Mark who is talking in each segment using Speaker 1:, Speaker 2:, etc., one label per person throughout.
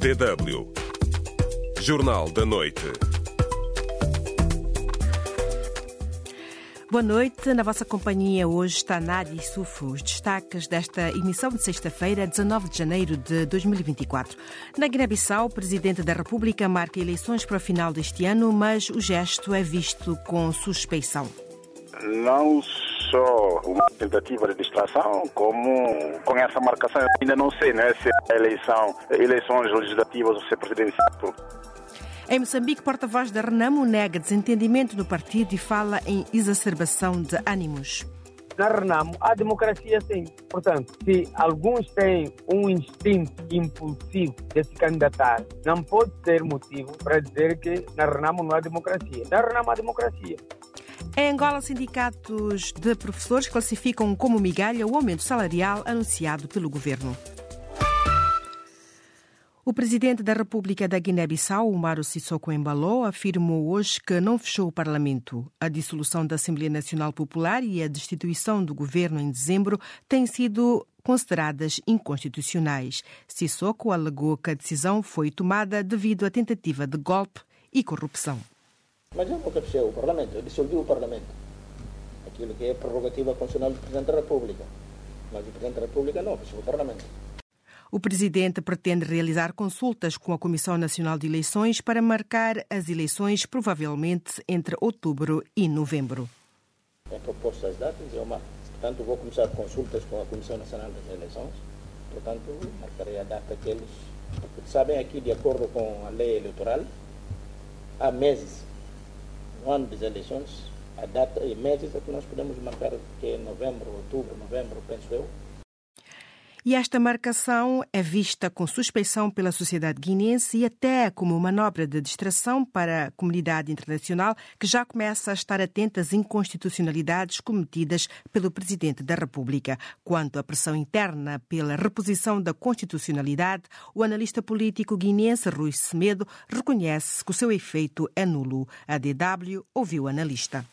Speaker 1: DW Jornal da Noite.
Speaker 2: Boa noite, na vossa companhia hoje está Nádia e Sufo, os destaques desta emissão de sexta-feira, 19 de janeiro de 2024. Na Guiné-Bissau, o Presidente da República marca eleições para o final deste ano, mas o gesto é visto com suspeição.
Speaker 3: Não só uma tentativa de distração, como com essa marcação, ainda não sei né, se é eleição, eleições legislativas ou se é presidencial.
Speaker 2: Em Moçambique, porta-voz da Renamo nega desentendimento no partido e fala em exacerbação de ânimos.
Speaker 4: Na Renamo há democracia sim. Portanto, se alguns têm um instinto impulsivo de se candidatar, não pode ser motivo para dizer que na Renamo não há democracia. Na Renamo há democracia.
Speaker 2: Em Angola, sindicatos de professores classificam como migalha o aumento salarial anunciado pelo governo. O presidente da República da Guiné-Bissau, Umaro Sissoko Embalo, afirmou hoje que não fechou o Parlamento. A dissolução da Assembleia Nacional Popular e a destituição do governo em dezembro têm sido consideradas inconstitucionais. Sissoko alegou que a decisão foi tomada devido à tentativa de golpe e corrupção.
Speaker 5: Mas eu nunca fechei o Parlamento, eu dissolvi o Parlamento. Aquilo que é prerrogativa constitucional do Presidente da República. Mas o Presidente da República não fechou o Parlamento.
Speaker 2: O presidente pretende realizar consultas com a Comissão Nacional de Eleições para marcar as eleições provavelmente entre outubro e novembro.
Speaker 5: É proposto as datas, eu marco. Portanto, vou começar consultas com a Comissão Nacional das Eleições. Portanto, marcarei a data que eles. Porque sabem aqui, de acordo com a lei eleitoral, há meses, ano das eleições, a data e meses é que nós podemos marcar, que é novembro, outubro, novembro, penso eu,
Speaker 2: e esta marcação é vista com suspeição pela sociedade guinense e até como manobra de distração para a comunidade internacional que já começa a estar atenta às inconstitucionalidades cometidas pelo Presidente da República. Quanto à pressão interna pela reposição da constitucionalidade, o analista político guinense Rui Semedo reconhece que o seu efeito é nulo. A DW ouviu o analista.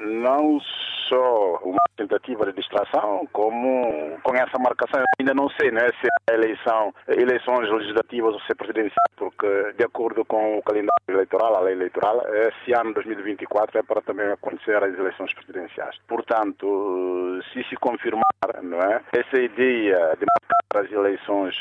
Speaker 3: Não só uma tentativa de distração, como com essa marcação, ainda não sei né, se é eleição, eleições legislativas ou se é presidencial, porque de acordo com o calendário eleitoral, a lei eleitoral, esse ano 2024 é para também acontecer as eleições presidenciais. Portanto, se se confirmar não é, essa ideia de marcar as eleições,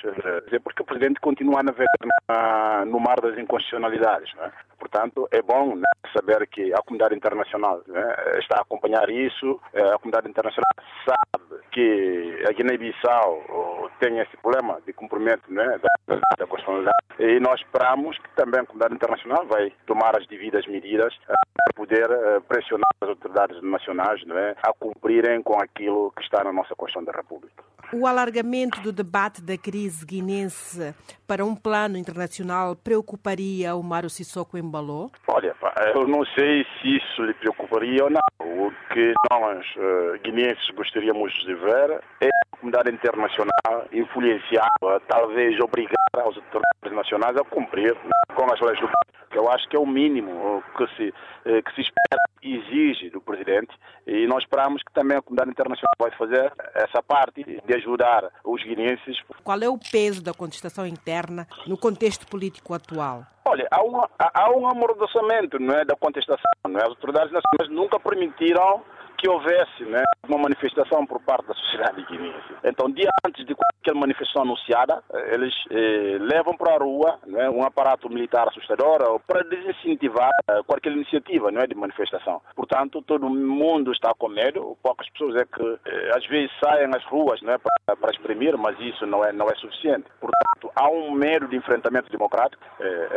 Speaker 3: é porque o presidente continua a navegar no mar das inconstitucionalidades. Não é? Portanto, é bom né, saber que a comunidade internacional né, está a acompanhar isso, a comunidade internacional sabe que a Guiné-Bissau tem esse problema de cumprimento né, da, da constitucionalidade e nós esperamos que também a comunidade internacional vai tomar as devidas medidas para poder pressionar as autoridades nacionais né, a cumprirem com aquilo que está na nossa Constituição da República.
Speaker 2: O alargamento do debate da crise guinense para um plano internacional preocuparia o Mário Sissoko Embalou?
Speaker 3: Olha, eu não sei se isso lhe preocuparia ou não. O que nós, uh, guineenses, gostaríamos de ver é comunidade internacional influenciar, talvez obrigar as autoridades nacionais a cumprir com as leis do eu acho que é o mínimo que se, que se espera e exige do presidente e nós esperamos que também a comunidade internacional vai fazer essa parte de ajudar os guineenses.
Speaker 2: Qual é o peso da contestação interna no contexto político atual?
Speaker 3: Olha, há, uma, há um amordaçamento não é, da contestação. Não é? As autoridades nacionais nunca permitiram que houvesse né, uma manifestação por parte da sociedade guineense. Então, dia antes de qualquer manifestação anunciada, eles eh, levam para a rua né, um aparato militar assustador para desincentivar eh, qualquer iniciativa né, de manifestação. Portanto, todo mundo está com medo, poucas pessoas é que eh, às vezes saem às ruas né, para, para exprimir, mas isso não é, não é suficiente. Portanto, há um medo de enfrentamento democrático,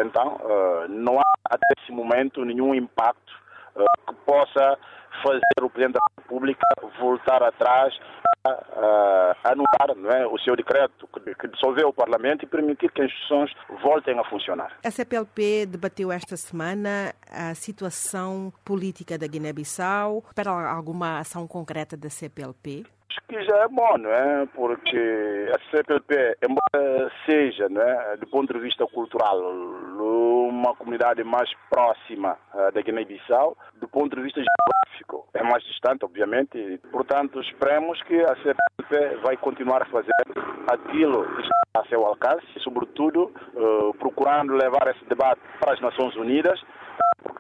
Speaker 3: então não há até esse momento nenhum impacto que possa fazer o Presidente da República voltar atrás a, a anular é, o seu decreto que, que dissolveu o Parlamento e permitir que as instituições voltem a funcionar.
Speaker 2: A CPLP debateu esta semana a situação política da Guiné-Bissau. Espera alguma ação concreta da CPLP?
Speaker 3: Acho que já é bom, não é? Porque a CPLP, embora seja, não é, do ponto de vista cultural, uma comunidade mais próxima uh, da Guiné-Bissau, do ponto de vista geográfico, é mais distante, obviamente. Portanto, esperemos que a CPLP vai continuar a fazer aquilo que está a seu alcance sobretudo, uh, procurando levar esse debate para as Nações Unidas,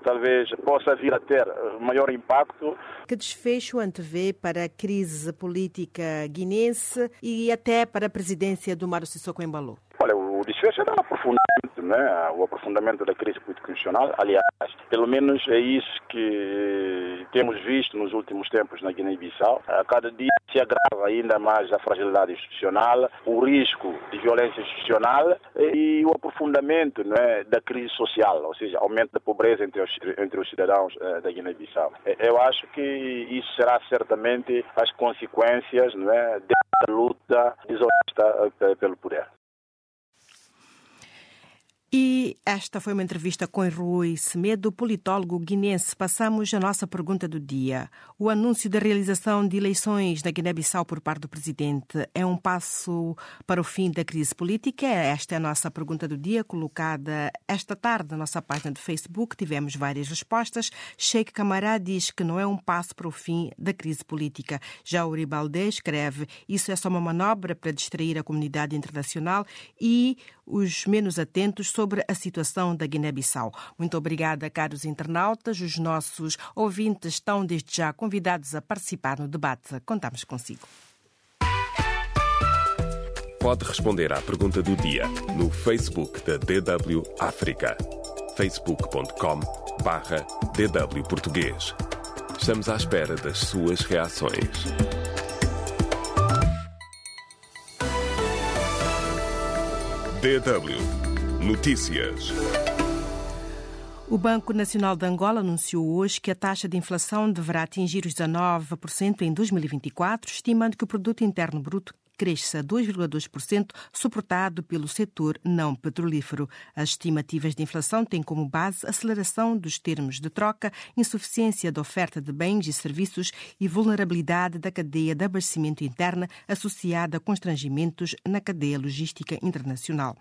Speaker 3: porque talvez possa vir a ter maior impacto.
Speaker 2: Que desfecho antevê para a crise política guinense e até para a presidência do Mário Sissoko Embalo?
Speaker 3: Olha, o desfecho é aprofundamento, né? o aprofundamento da crise político-institucional. Aliás, pelo menos é isso que temos visto nos últimos tempos na Guiné-Bissau. A cada dia se agrava ainda mais a fragilidade institucional, o risco de violência institucional e o aprofundamento né, da crise social, ou seja, aumento da pobreza entre os, entre os cidadãos uh, da Guiné-Bissau. Eu acho que isso será certamente as consequências né, da luta desonesta uh, pelo poder.
Speaker 2: E esta foi uma entrevista com Rui Semedo, politólogo guinense. Passamos a nossa pergunta do dia. O anúncio da realização de eleições na Guiné-Bissau por parte do presidente é um passo para o fim da crise política? Esta é a nossa pergunta do dia, colocada esta tarde na nossa página de Facebook. Tivemos várias respostas. Sheikh Camará diz que não é um passo para o fim da crise política. Já o Ribaldé escreve: isso é só uma manobra para distrair a comunidade internacional e os menos atentos sobre a situação da Guiné-Bissau. Muito obrigada, caros internautas. Os nossos ouvintes estão desde já convidados a participar no debate. Contamos consigo.
Speaker 1: Pode responder à pergunta do dia no Facebook da DW África. facebook.com barra DW Português. Estamos à espera das suas reações. DW Notícias.
Speaker 2: O Banco Nacional de Angola anunciou hoje que a taxa de inflação deverá atingir os 19% em 2024, estimando que o produto interno bruto cresça a 2,2%, suportado pelo setor não petrolífero. As estimativas de inflação têm como base aceleração dos termos de troca, insuficiência da oferta de bens e serviços e vulnerabilidade da cadeia de abastecimento interna associada a constrangimentos na cadeia logística internacional.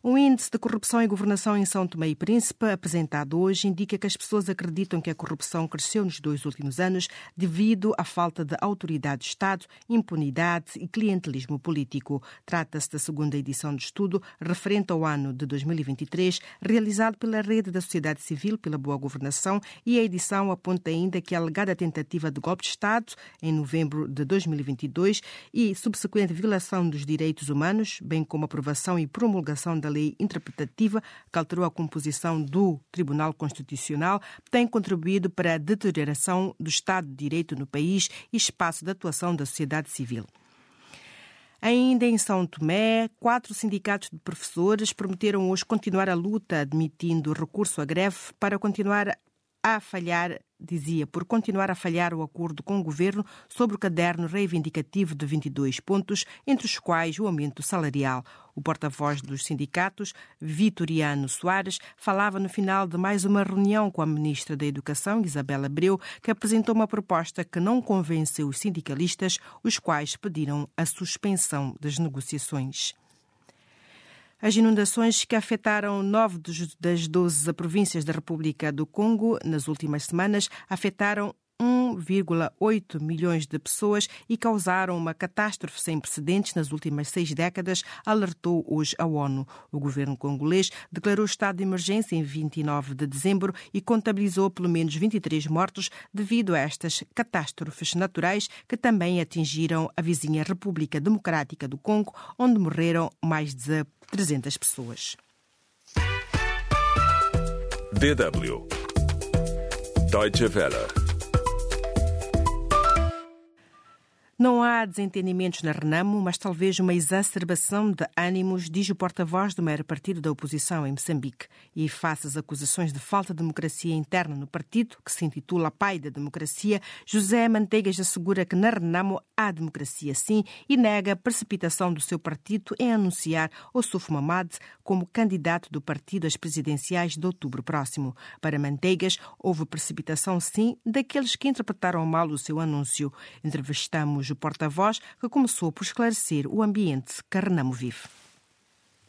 Speaker 2: O índice de corrupção e governação em São Tomé e Príncipe, apresentado hoje, indica que as pessoas acreditam que a corrupção cresceu nos dois últimos anos devido à falta de autoridade de Estado, impunidade e clientelismo político. Trata-se da segunda edição do estudo, referente ao ano de 2023, realizado pela Rede da Sociedade Civil pela Boa Governação, e a edição aponta ainda que a alegada tentativa de golpe de Estado, em novembro de 2022, e subsequente violação dos direitos humanos, bem como aprovação e promulgação da da lei interpretativa que alterou a composição do Tribunal Constitucional tem contribuído para a deterioração do Estado de Direito no país e espaço de atuação da sociedade civil. Ainda em São Tomé, quatro sindicatos de professores prometeram hoje continuar a luta, admitindo recurso à greve para continuar a falhar, dizia, por continuar a falhar o acordo com o governo sobre o caderno reivindicativo de 22 pontos, entre os quais o aumento salarial. O porta-voz dos sindicatos, Vitoriano Soares, falava no final de mais uma reunião com a ministra da Educação, Isabela Abreu, que apresentou uma proposta que não convenceu os sindicalistas, os quais pediram a suspensão das negociações. As inundações que afetaram nove das doze províncias da República do Congo nas últimas semanas afetaram 1,8 milhões de pessoas e causaram uma catástrofe sem precedentes nas últimas seis décadas, alertou hoje a ONU. O governo congolês declarou estado de emergência em 29 de dezembro e contabilizou pelo menos 23 mortos devido a estas catástrofes naturais que também atingiram a vizinha República Democrática do Congo, onde morreram mais de 300 pessoas.
Speaker 1: DW Deutsche Welle
Speaker 2: Não há desentendimentos na Renamo, mas talvez uma exacerbação de ânimos, diz o porta-voz do maior partido da oposição em Moçambique. E face às acusações de falta de democracia interna no partido, que se intitula Pai da Democracia, José Manteigas assegura que na Renamo há democracia sim e nega a precipitação do seu partido em anunciar Ossuf Mamad como candidato do partido às presidenciais de outubro próximo. Para Manteigas, houve precipitação sim daqueles que interpretaram mal o seu anúncio. Entrevistamos o porta-voz, que começou por esclarecer o ambiente Renamo vive.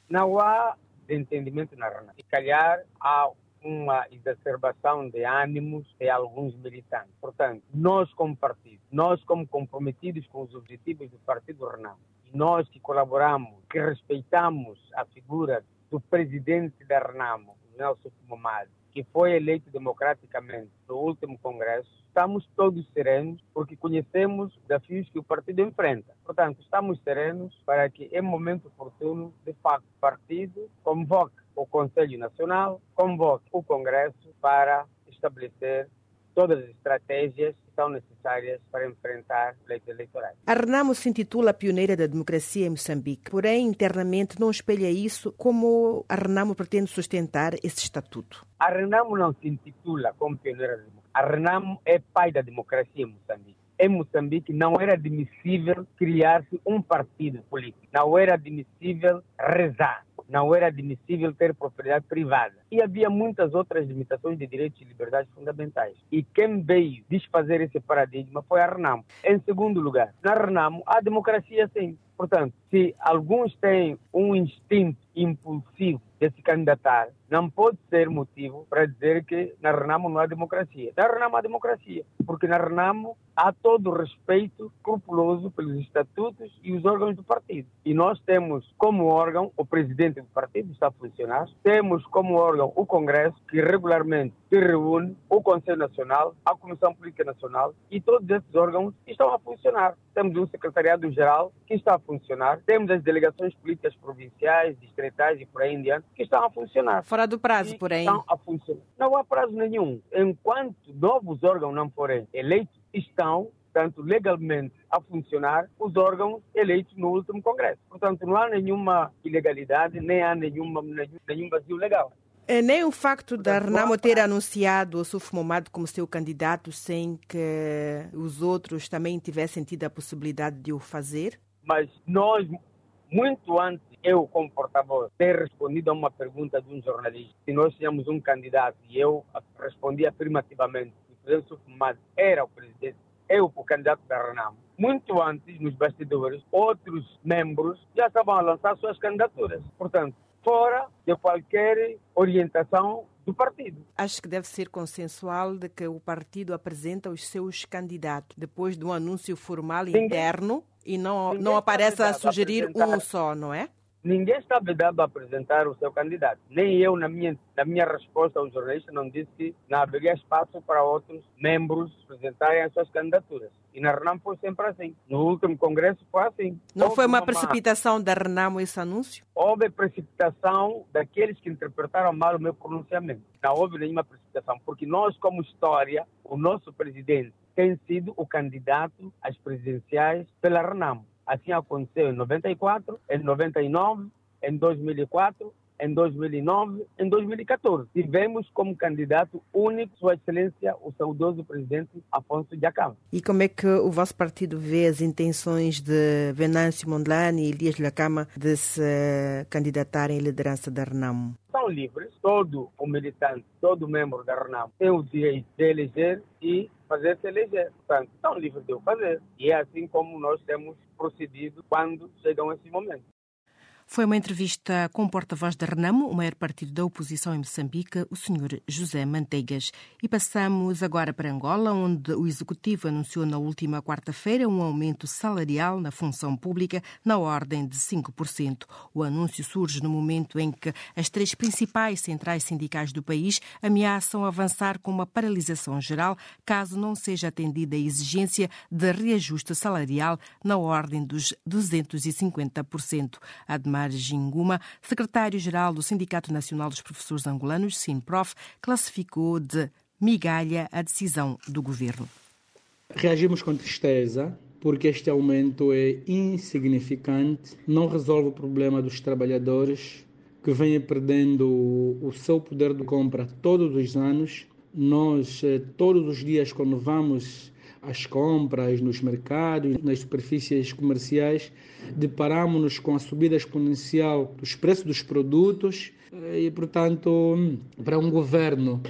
Speaker 4: Não há entendimento na Renamo. Se calhar há uma exacerbação de ânimos de alguns militantes. Portanto, nós como partido, nós como comprometidos com os objetivos do Partido Renamo nós que colaboramos, que respeitamos a figura do presidente da Renamo, Nelson Fumamadi, que foi eleito democraticamente no último congresso, estamos todos serenos porque conhecemos os desafios que o partido enfrenta. Portanto, estamos serenos para que, em momento oportuno, de facto, o partido convoque o Conselho Nacional, convoque o Congresso para estabelecer todas as estratégias que são necessárias para enfrentar leitos eleitorais.
Speaker 2: A Renamo se intitula Pioneira da Democracia em Moçambique, porém internamente não espelha isso como a Renamo pretende sustentar esse estatuto.
Speaker 4: A Renamo não se intitula como Pioneira da Democracia. A Renamo é pai da democracia em Moçambique. Em Moçambique não era admissível criar-se um partido político. Não era admissível rezar não era admissível ter propriedade privada. E havia muitas outras limitações de direitos e liberdades fundamentais. E quem veio desfazer esse paradigma foi a Renamo. Em segundo lugar, na Renamo há democracia sim. Portanto, se alguns têm um instinto impulsivo de se candidatar, não pode ser motivo para dizer que na Renamo não há democracia. Na Renamo há democracia, porque na Renamo há todo o respeito escrupuloso pelos estatutos e os órgãos do partido. E nós temos como órgão o presidente do partido, está a funcionar, temos como órgão o Congresso, que regularmente se reúne, o Conselho Nacional, a Comissão Política Nacional, e todos esses órgãos estão a funcionar. Temos um secretariado-geral que está a funcionar, temos as delegações políticas provinciais, distritais e por aí em diante, que estão a funcionar.
Speaker 2: Fora do prazo, porém.
Speaker 4: Estão a funcionar. Não há prazo nenhum. Enquanto novos órgãos não forem eleitos, estão tanto legalmente a funcionar os órgãos eleitos no último Congresso. Portanto, não há nenhuma ilegalidade, nem há nenhuma, nenhum, nenhum vazio legal.
Speaker 2: É, nem o facto da Renamo ter anunciado o Suf Momad como seu candidato sem que os outros também tivessem tido a possibilidade de o fazer?
Speaker 4: Mas nós, muito antes, eu como porta-voz, ter respondido a uma pergunta de um jornalista, se nós tínhamos um candidato e eu respondi afirmativamente que o presidente Suf Momad era o presidente, eu o candidato da Renamo. Muito antes, nos bastidores, outros membros já estavam a lançar suas candidaturas. Portanto, fora de qualquer orientação do partido.
Speaker 2: Acho que deve ser consensual de que o partido apresenta os seus candidatos depois de um anúncio formal interno e não, não aparece a sugerir um só, não é?
Speaker 4: Ninguém está vedado a apresentar o seu candidato. Nem eu, na minha, na minha resposta ao jornalista, não disse que não haveria espaço para outros membros apresentarem as suas candidaturas. E na Renamo foi sempre assim. No último congresso foi assim.
Speaker 2: Não houve foi uma, uma precipitação da Renamo esse anúncio?
Speaker 4: Houve precipitação daqueles que interpretaram mal o meu pronunciamento. Não houve nenhuma precipitação, porque nós, como história, o nosso presidente tem sido o candidato às presidenciais pela Renamo. Assim aconteceu em 94, em 99, em 2004, em 2009, em 2014. Tivemos como candidato único Sua Excelência o saudoso presidente Afonso Jacama.
Speaker 2: E como é que o vosso partido vê as intenções de Venâncio Mondlane e Elias Lacama de se candidatarem à liderança da Renamo?
Speaker 4: São livres, todo o militante, todo membro da Renamo tem o direito de eleger e fazer se eleger. Portanto, estão livres de o fazer. E é assim como nós temos procedido quando chegam esses momentos.
Speaker 2: Foi uma entrevista com o porta-voz da Renamo, o maior partido da oposição em Moçambique, o Sr. José Manteigas. E passamos agora para Angola, onde o Executivo anunciou na última quarta-feira um aumento salarial na função pública na ordem de 5%. O anúncio surge no momento em que as três principais centrais sindicais do país ameaçam avançar com uma paralisação geral caso não seja atendida a exigência de reajuste salarial na ordem dos 250%. A Mar Ginguma, secretário-geral do Sindicato Nacional dos Professores Angolanos, SINPROF, classificou de migalha a decisão do governo.
Speaker 6: Reagimos com tristeza porque este aumento é insignificante, não resolve o problema dos trabalhadores que vêm perdendo o seu poder de compra todos os anos. Nós, eh, todos os dias, quando vamos às compras, nos mercados, nas superfícies comerciais, deparamos-nos com a subida exponencial dos preços dos produtos e, portanto, para um governo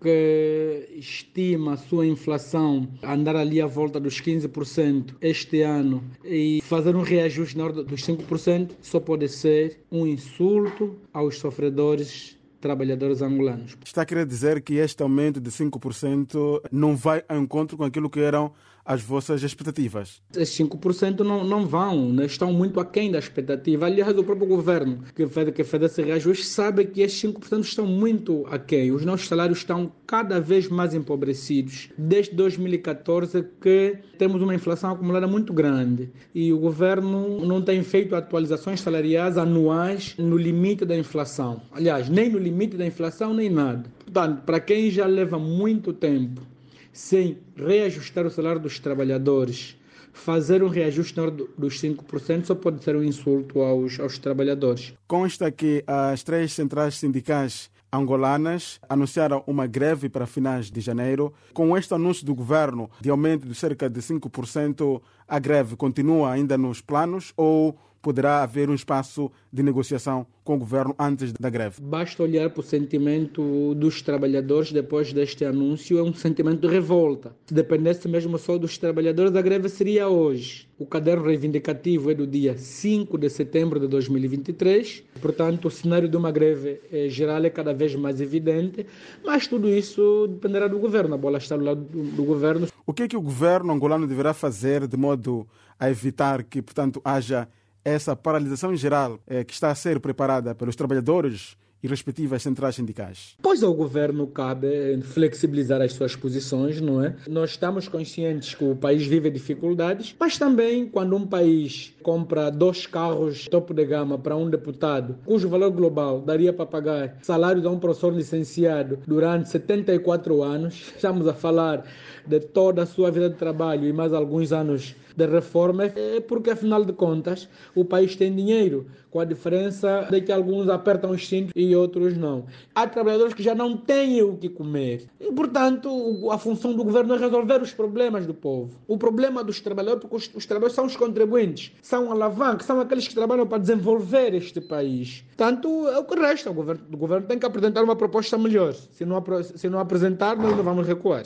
Speaker 6: que estima a sua inflação andar ali à volta dos 15% este ano e fazer um reajuste na ordem dos 5% só pode ser um insulto aos sofredores trabalhadores angolanos.
Speaker 7: Está a querer dizer que este aumento de 5% não vai ao encontro com aquilo que eram às vossas expectativas?
Speaker 6: Esses 5% não, não vão, né? estão muito aquém da expectativa. Aliás, o próprio governo que fez, que fez esse reajuste sabe que esses 5% estão muito aquém. Os nossos salários estão cada vez mais empobrecidos. Desde 2014 que temos uma inflação acumulada muito grande e o governo não tem feito atualizações salariais anuais no limite da inflação. Aliás, nem no limite da inflação, nem nada. Portanto, para quem já leva muito tempo sem reajustar o salário dos trabalhadores, fazer um reajuste dos 5% só pode ser um insulto aos, aos trabalhadores.
Speaker 7: Consta que as três centrais sindicais angolanas anunciaram uma greve para finais de janeiro. Com este anúncio do governo de aumento de cerca de 5%, a greve continua ainda nos planos ou poderá haver um espaço de negociação com o governo antes da greve?
Speaker 6: Basta olhar para o sentimento dos trabalhadores depois deste anúncio, é um sentimento de revolta. Se dependesse mesmo só dos trabalhadores, a greve seria hoje. O caderno reivindicativo é do dia 5 de setembro de 2023, portanto, o cenário de uma greve eh, geral é cada vez mais evidente, mas tudo isso dependerá do governo. A bola está do lado do, do governo.
Speaker 7: O que é que o governo angolano deverá fazer de modo a evitar que, portanto, haja essa paralisação geral é, que está a ser preparada pelos trabalhadores e respectivas centrais sindicais?
Speaker 6: Pois ao governo cabe flexibilizar as suas posições, não é? Nós estamos conscientes que o país vive dificuldades, mas também quando um país compra dois carros topo de gama para um deputado, cujo valor global daria para pagar salário de um professor licenciado durante 74 anos, estamos a falar de toda a sua vida de trabalho e mais alguns anos de reforma, é porque afinal de contas o país tem dinheiro, com a diferença de que alguns apertam os cintos e outros não. Há trabalhadores que já não têm o que comer. E, portanto, a função do governo é resolver os problemas do povo. O problema dos trabalhadores, porque os, os trabalhadores são os contribuintes, são alavancas, são aqueles que trabalham para desenvolver este país. Portanto, é o que resta. O governo, o governo tem que apresentar uma proposta melhor. Se não, se não apresentar, nós não vamos recuar.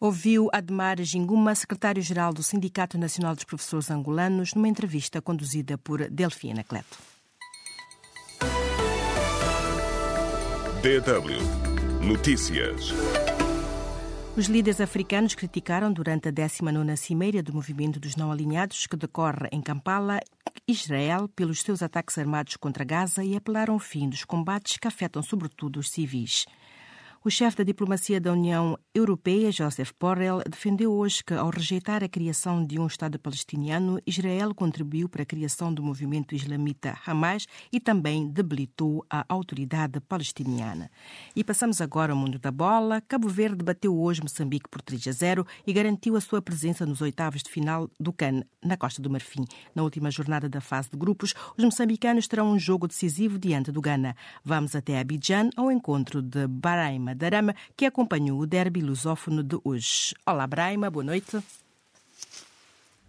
Speaker 2: Ouviu Admar Ginguma, secretário-geral do Sindicato Nacional dos Professores Angolanos, numa entrevista conduzida por Delfina Cleto.
Speaker 1: DW Notícias.
Speaker 2: Os líderes africanos criticaram durante a 19ª Cimeira do Movimento dos Não Alinhados, que decorre em Kampala, Israel pelos seus ataques armados contra Gaza e apelaram ao fim dos combates que afetam sobretudo os civis. O chefe da diplomacia da União Europeia, Joseph Borrell, defendeu hoje que, ao rejeitar a criação de um Estado palestiniano, Israel contribuiu para a criação do movimento islamita Hamas e também debilitou a autoridade palestiniana. E passamos agora ao mundo da bola. Cabo Verde bateu hoje Moçambique por 3 a 0 e garantiu a sua presença nos oitavos de final do CAN, na Costa do Marfim. Na última jornada da fase de grupos, os moçambicanos terão um jogo decisivo diante do Ghana. Vamos até Abidjan ao encontro de Baraima Darama, que acompanhou o derby lusófono de hoje. Olá, Braima, boa noite.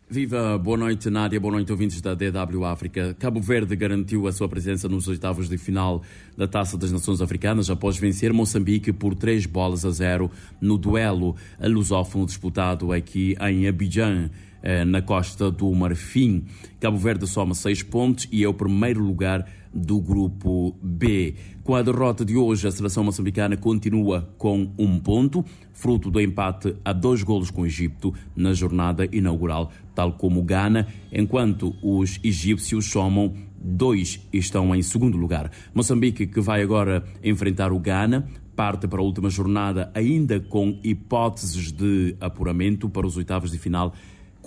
Speaker 8: Viva, boa noite Nádia, boa noite ouvintes da DW África. Cabo Verde garantiu a sua presença nos oitavos de final da Taça das Nações Africanas após vencer Moçambique por três bolas a zero no duelo lusófono disputado aqui em Abidjan. Eh, na costa do Marfim. Cabo Verde soma seis pontos e é o primeiro lugar do grupo B. Com a derrota de hoje, a seleção moçambicana continua com um ponto, fruto do empate a dois golos com o Egito na jornada inaugural, tal como o Ghana, enquanto os egípcios somam dois e estão em segundo lugar. Moçambique, que vai agora enfrentar o Ghana, parte para a última jornada ainda com hipóteses de apuramento para os oitavos de final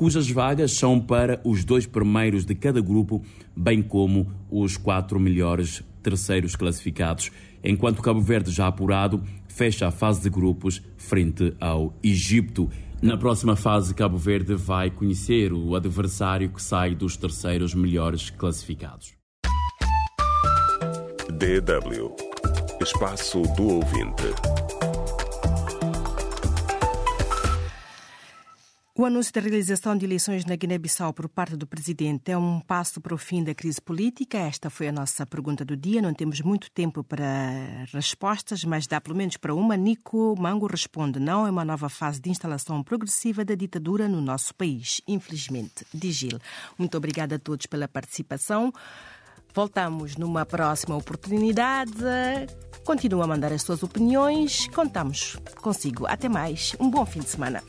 Speaker 8: cujas vagas são para os dois primeiros de cada grupo, bem como os quatro melhores terceiros classificados, enquanto Cabo Verde, já apurado, fecha a fase de grupos frente ao Egito. Na próxima fase, Cabo Verde vai conhecer o adversário que sai dos terceiros melhores classificados.
Speaker 1: DW Espaço do Ouvinte.
Speaker 2: O anúncio da realização de eleições na Guiné-Bissau por parte do presidente é um passo para o fim da crise política? Esta foi a nossa pergunta do dia. Não temos muito tempo para respostas, mas dá pelo menos para uma. Nico Mango responde: não, é uma nova fase de instalação progressiva da ditadura no nosso país, infelizmente. Diz Gil. Muito obrigada a todos pela participação. Voltamos numa próxima oportunidade. Continua a mandar as suas opiniões. Contamos consigo. Até mais. Um bom fim de semana.